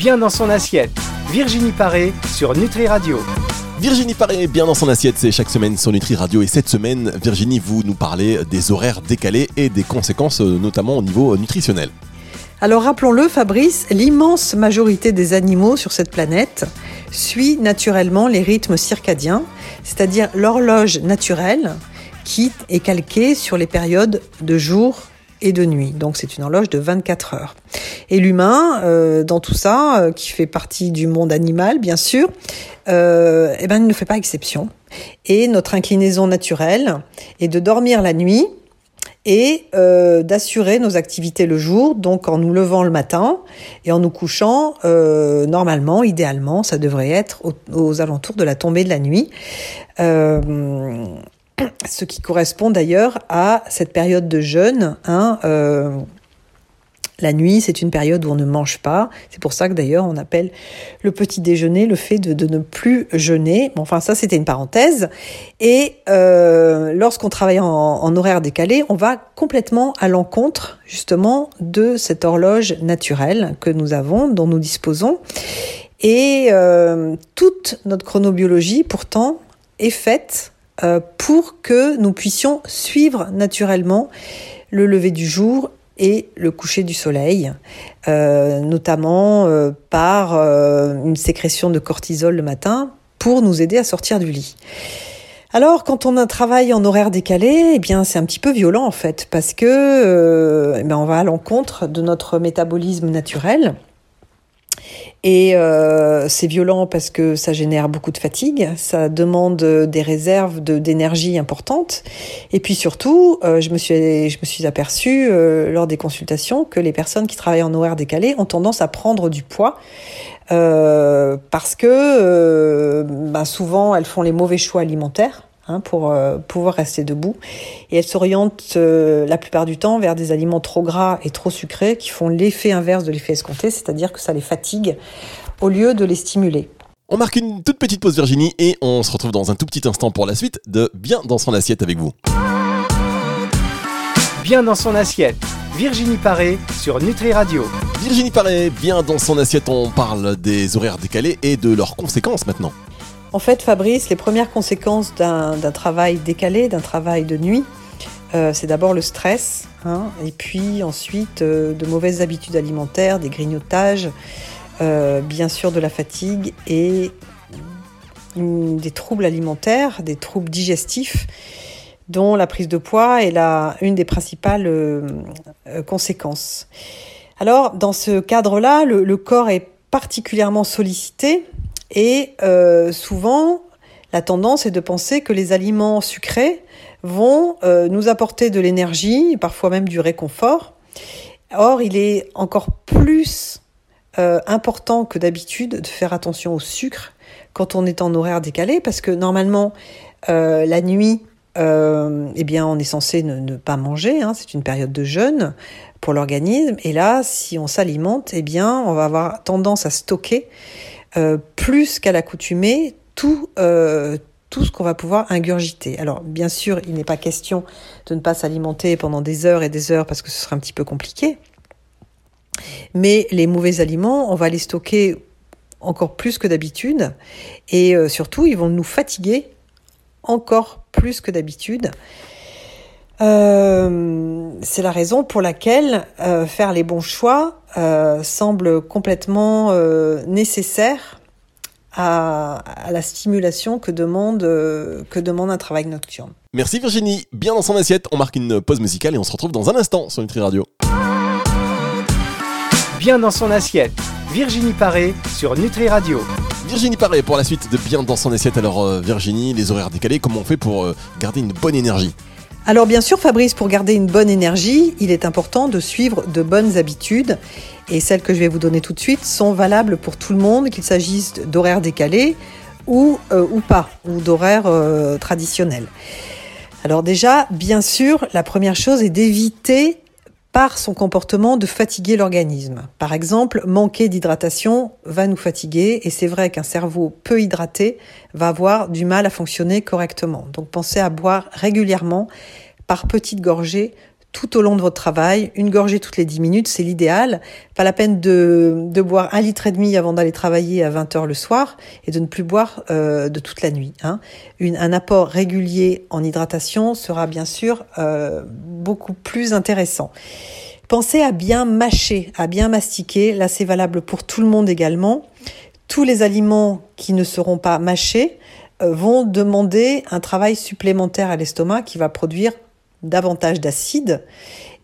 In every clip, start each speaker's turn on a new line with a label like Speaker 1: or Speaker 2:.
Speaker 1: Bien dans son assiette. Virginie Paré sur Nutri Radio.
Speaker 2: Virginie Paré, bien dans son assiette, c'est chaque semaine sur Nutri Radio. Et cette semaine, Virginie, vous nous parlez des horaires décalés et des conséquences, euh, notamment au niveau nutritionnel.
Speaker 3: Alors rappelons-le, Fabrice, l'immense majorité des animaux sur cette planète suit naturellement les rythmes circadiens, c'est-à-dire l'horloge naturelle qui est calquée sur les périodes de jour et de nuit. Donc c'est une horloge de 24 heures. Et l'humain, euh, dans tout ça, euh, qui fait partie du monde animal, bien sûr, euh, eh ben, il ne fait pas exception. Et notre inclinaison naturelle est de dormir la nuit et euh, d'assurer nos activités le jour, donc en nous levant le matin et en nous couchant, normalement, idéalement, ça devrait être aux, alentours de la tombée de la nuit. Euh, ce qui correspond d'ailleurs à cette période de jeûne, hein, la nuit, c'est une période où on ne mange pas. C'est pour ça que d'ailleurs on appelle le petit déjeuner le fait de, ne plus jeûner. Bon, enfin ça c'était une parenthèse. Et euh, lorsqu'on travaille en, horaire décalé, on va complètement à l'encontre justement de cette horloge naturelle que nous avons, dont nous disposons. Et euh, toute notre chronobiologie pourtant est faite euh, pour que nous puissions suivre naturellement le lever du jour et le coucher du soleil, euh, notamment euh, par euh, une sécrétion de cortisol le matin pour nous aider à sortir du lit. Alors, quand on a un travail en horaire décalé, eh bien, c'est un petit peu violent en fait, parce que eh ben, on va à l'encontre de notre métabolisme naturel. Et euh, c'est violent parce que ça génère beaucoup de fatigue, ça demande des réserves d'énergie importantes. Et puis surtout, euh, je me suis je me suis aperçue euh, lors des consultations que les personnes qui travaillent en horaire décalé ont tendance à prendre du poids parce que bah, souvent elles font les mauvais choix alimentaires. Hein, pour euh, pouvoir rester debout. Et elle s'oriente euh, la plupart du temps vers des aliments trop gras et trop sucrés qui font l'effet inverse de l'effet escompté, c'est-à-dire que ça les fatigue au lieu de les stimuler.
Speaker 2: On marque une toute petite pause Virginie et on se retrouve dans un tout petit instant pour la suite de Bien dans son assiette avec vous.
Speaker 1: Bien dans son assiette. Virginie Paré sur Nutri Radio.
Speaker 2: Virginie Paré, bien dans son assiette, on parle des horaires décalés et de leurs conséquences maintenant.
Speaker 3: En fait, Fabrice, les premières conséquences d'un travail décalé, d'un travail de nuit, euh, c'est d'abord le stress, hein, et puis ensuite euh, de mauvaises habitudes alimentaires, des grignotages, euh, bien sûr de la fatigue et des troubles alimentaires, des troubles digestifs, dont la prise de poids est la, une des principales conséquences. Alors, dans ce cadre-là, le corps est particulièrement sollicité et euh, souvent, la tendance est de penser que les aliments sucrés vont euh, nous apporter de l'énergie, parfois même du réconfort. Or, il est encore plus euh, important que d'habitude de faire attention au sucre quand on est en horaire décalé, parce que normalement, la nuit, eh bien, on est censé ne, pas manger. Hein, c'est une période de jeûne pour l'organisme. Et là, si on s'alimente, eh bien, on va avoir tendance à stocker euh, plus qu'à l'accoutumée tout, euh, tout ce qu'on va pouvoir ingurgiter. Alors bien sûr, il n'est pas question de ne pas s'alimenter pendant des heures et des heures parce que ce serait un petit peu compliqué. Mais les mauvais aliments, on va les stocker encore plus que d'habitude et euh, surtout, ils vont nous fatiguer encore plus que d'habitude. Euh, c'est la raison pour laquelle euh, faire les bons choix euh, semble complètement nécessaire à, la stimulation que demande, que demande un travail nocturne.
Speaker 2: Merci Virginie. Bien dans son assiette, on marque une pause musicale et on se retrouve dans un instant sur Nutri Radio.
Speaker 1: Bien dans son assiette, Virginie Paré sur Nutri Radio.
Speaker 2: Virginie Paré pour la suite de Bien dans son assiette. Alors Virginie, les horaires décalés, comment on fait pour garder une bonne énergie?
Speaker 3: Alors bien sûr Fabrice, pour garder une bonne énergie, il est important de suivre de bonnes habitudes et celles que je vais vous donner tout de suite sont valables pour tout le monde, qu'il s'agisse d'horaires décalés ou, euh, ou pas, ou d'horaires euh, traditionnels. Alors déjà, bien sûr, la première chose est d'éviter par son comportement de fatiguer l'organisme. Par exemple, manquer d'hydratation va nous fatiguer et c'est vrai qu'un cerveau peu hydraté va avoir du mal à fonctionner correctement. Donc pensez à boire régulièrement par petites gorgées tout au long de votre travail, une gorgée toutes les 10 minutes, c'est l'idéal. Pas la peine de, boire un litre et demi avant d'aller travailler à 20 heures le soir et de ne plus boire euh, de toute la nuit. Hein. Un apport régulier en hydratation sera bien sûr euh, beaucoup plus intéressant. Pensez à bien mâcher, à bien mastiquer. Là, c'est valable pour tout le monde également. Tous les aliments qui ne seront pas mâchés euh, vont demander un travail supplémentaire à l'estomac qui va produire davantage d'acide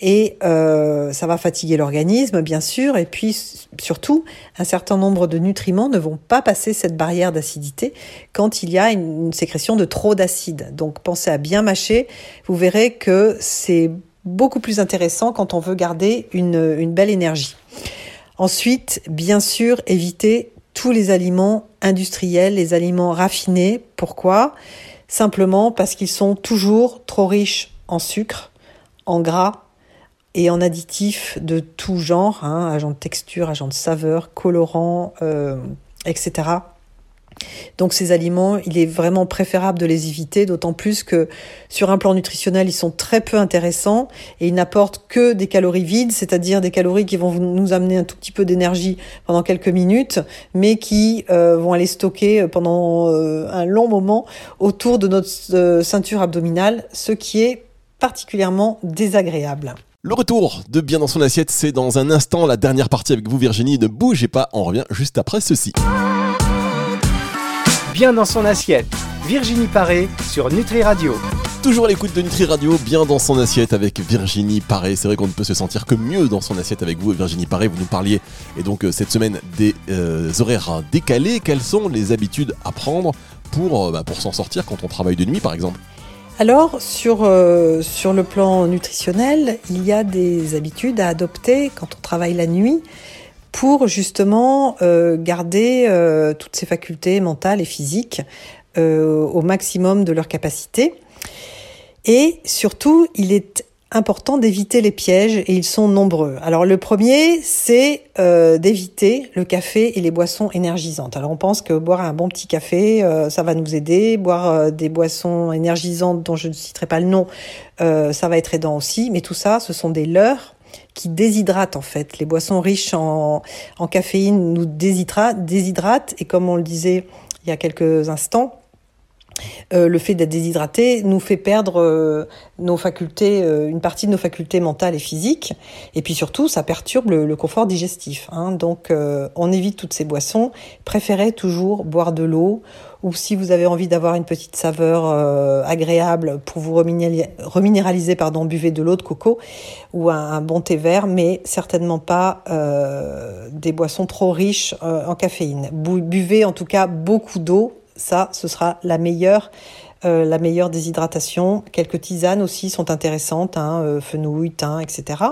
Speaker 3: et euh, ça va fatiguer l'organisme bien sûr et puis surtout un certain nombre de nutriments ne vont pas passer cette barrière d'acidité quand il y a une, sécrétion de trop d'acide. Donc pensez à bien mâcher, vous verrez que c'est beaucoup plus intéressant quand on veut garder une, une belle énergie. Ensuite, bien sûr, évitez tous les aliments industriels, les aliments raffinés. Pourquoi? Simplement parce qu'ils sont toujours trop riches en sucre, en gras et en additifs de tout genre, hein, agents de texture, agents de saveur, colorants, euh, etc. Donc ces aliments, il est vraiment préférable de les éviter, d'autant plus que sur un plan nutritionnel, ils sont très peu intéressants et ils n'apportent que des calories vides, c'est-à-dire des calories qui vont nous amener un tout petit peu d'énergie pendant quelques minutes, mais qui euh, vont aller stocker pendant euh, un long moment autour de notre ceinture abdominale, ce qui est particulièrement désagréable.
Speaker 2: Le retour de Bien dans son assiette, c'est dans un instant la dernière partie avec vous Virginie. Ne bougez pas, on revient juste après ceci.
Speaker 1: Bien dans son assiette, Virginie Paré sur Nutri Radio.
Speaker 2: Toujours à l'écoute de Nutri Radio, bien dans son assiette avec Virginie Paré. C'est vrai qu'on ne peut se sentir que mieux dans son assiette avec vous, Virginie Paré. Vous nous parliez, et donc euh, cette semaine, des euh, horaires décalés. Quelles sont les habitudes à prendre pour, euh, bah, pour s'en sortir quand on travaille de nuit, par exemple?
Speaker 3: Alors, sur, euh, sur le plan nutritionnel, il y a des habitudes à adopter quand on travaille la nuit pour justement euh, garder euh, toutes ses facultés mentales et physiques au maximum de leur capacité. Et surtout, il est important d'éviter les pièges et ils sont nombreux. Alors le premier, c'est euh, d'éviter le café et les boissons énergisantes. Alors on pense que boire un bon petit café, euh, ça va nous aider. Boire euh, des boissons énergisantes dont je ne citerai pas le nom, ça va être aidant aussi. Mais tout ça, ce sont des leurres qui déshydratent en fait. Les boissons riches en, en caféine nous déshydratent, déshydratent et comme on le disait il y a quelques instants, euh, le fait d'être déshydraté nous fait perdre euh, nos facultés, euh, une partie de nos facultés mentales et physiques, et puis surtout ça perturbe le, confort digestif. Hein. Donc on évite toutes ces boissons. Préférez toujours boire de l'eau, ou si vous avez envie d'avoir une petite saveur agréable pour vous reminéraliser, pardon, buvez de l'eau de coco ou un, bon thé vert, mais certainement pas des boissons trop riches en caféine. Buvez en tout cas beaucoup d'eau ça, ce sera la meilleure, euh, la meilleure déshydratation. Quelques tisanes aussi sont intéressantes, hein, euh, fenouil, thym, etc.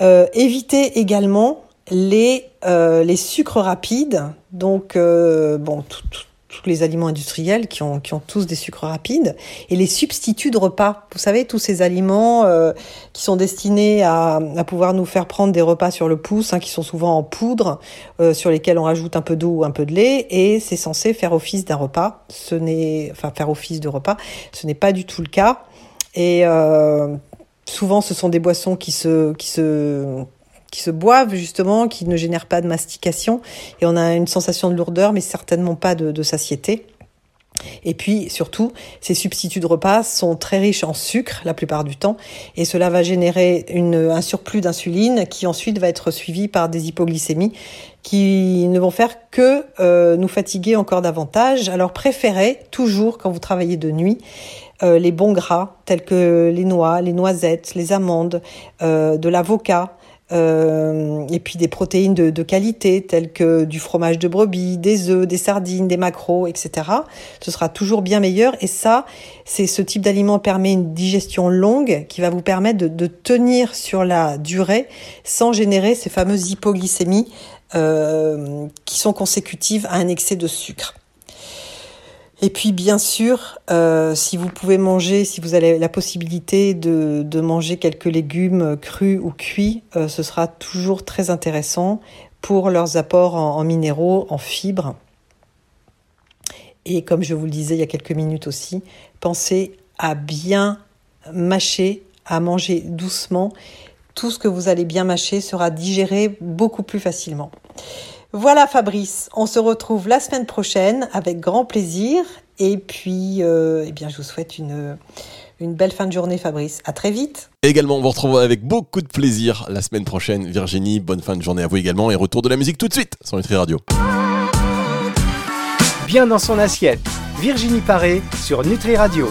Speaker 3: Euh, évitez également les, les sucres rapides. Donc, bon, tout, tout, tous les aliments industriels qui ont, qui ont tous des sucres rapides et les substituts de repas. Vous savez, tous ces aliments euh, qui sont destinés à, à, pouvoir nous faire prendre des repas sur le pouce, hein, qui sont souvent en poudre, euh, sur lesquels on rajoute un peu d'eau ou un peu de lait et c'est censé faire office d'un repas. Ce n'est, enfin, faire office de repas. Ce n'est pas du tout le cas. Et euh, souvent, ce sont des boissons qui se, qui se qui se boivent justement, qui ne génèrent pas de mastication, et on a une sensation de lourdeur, mais certainement pas de, satiété. Et puis surtout, ces substituts de repas sont très riches en sucre la plupart du temps, et cela va générer une, un surplus d'insuline qui ensuite va être suivi par des hypoglycémies qui ne vont faire que euh, nous fatiguer encore davantage. Alors préférez toujours quand vous travaillez de nuit euh, les bons gras tels que les noix, les noisettes, les amandes, euh, de l'avocat, euh, et puis des protéines de, de, qualité telles que du fromage de brebis, des œufs, des sardines, des macros, etc. Ce sera toujours bien meilleur et ça, c'est ce type d'aliment permet une digestion longue qui va vous permettre de, de, tenir sur la durée sans générer ces fameuses hypoglycémies euh, qui sont consécutives à un excès de sucre. Et puis bien sûr, euh, si vous pouvez manger, si vous avez la possibilité de, manger quelques légumes crus ou cuits, euh, ce sera toujours très intéressant pour leurs apports en, minéraux, en fibres. Et comme je vous le disais il y a quelques minutes aussi, pensez à bien mâcher à manger doucement, tout ce que vous allez bien mâcher sera digéré beaucoup plus facilement. Voilà Fabrice, on se retrouve la semaine prochaine avec grand plaisir et puis euh, eh bien je vous souhaite une une belle fin de journée Fabrice. À très vite.
Speaker 2: Également, on vous retrouve avec beaucoup de plaisir la semaine prochaine. Virginie, bonne fin de journée à vous également et retour de la musique tout de suite sur Nutri Radio.
Speaker 1: Bien dans son assiette. Virginie Paré sur Nutri Radio.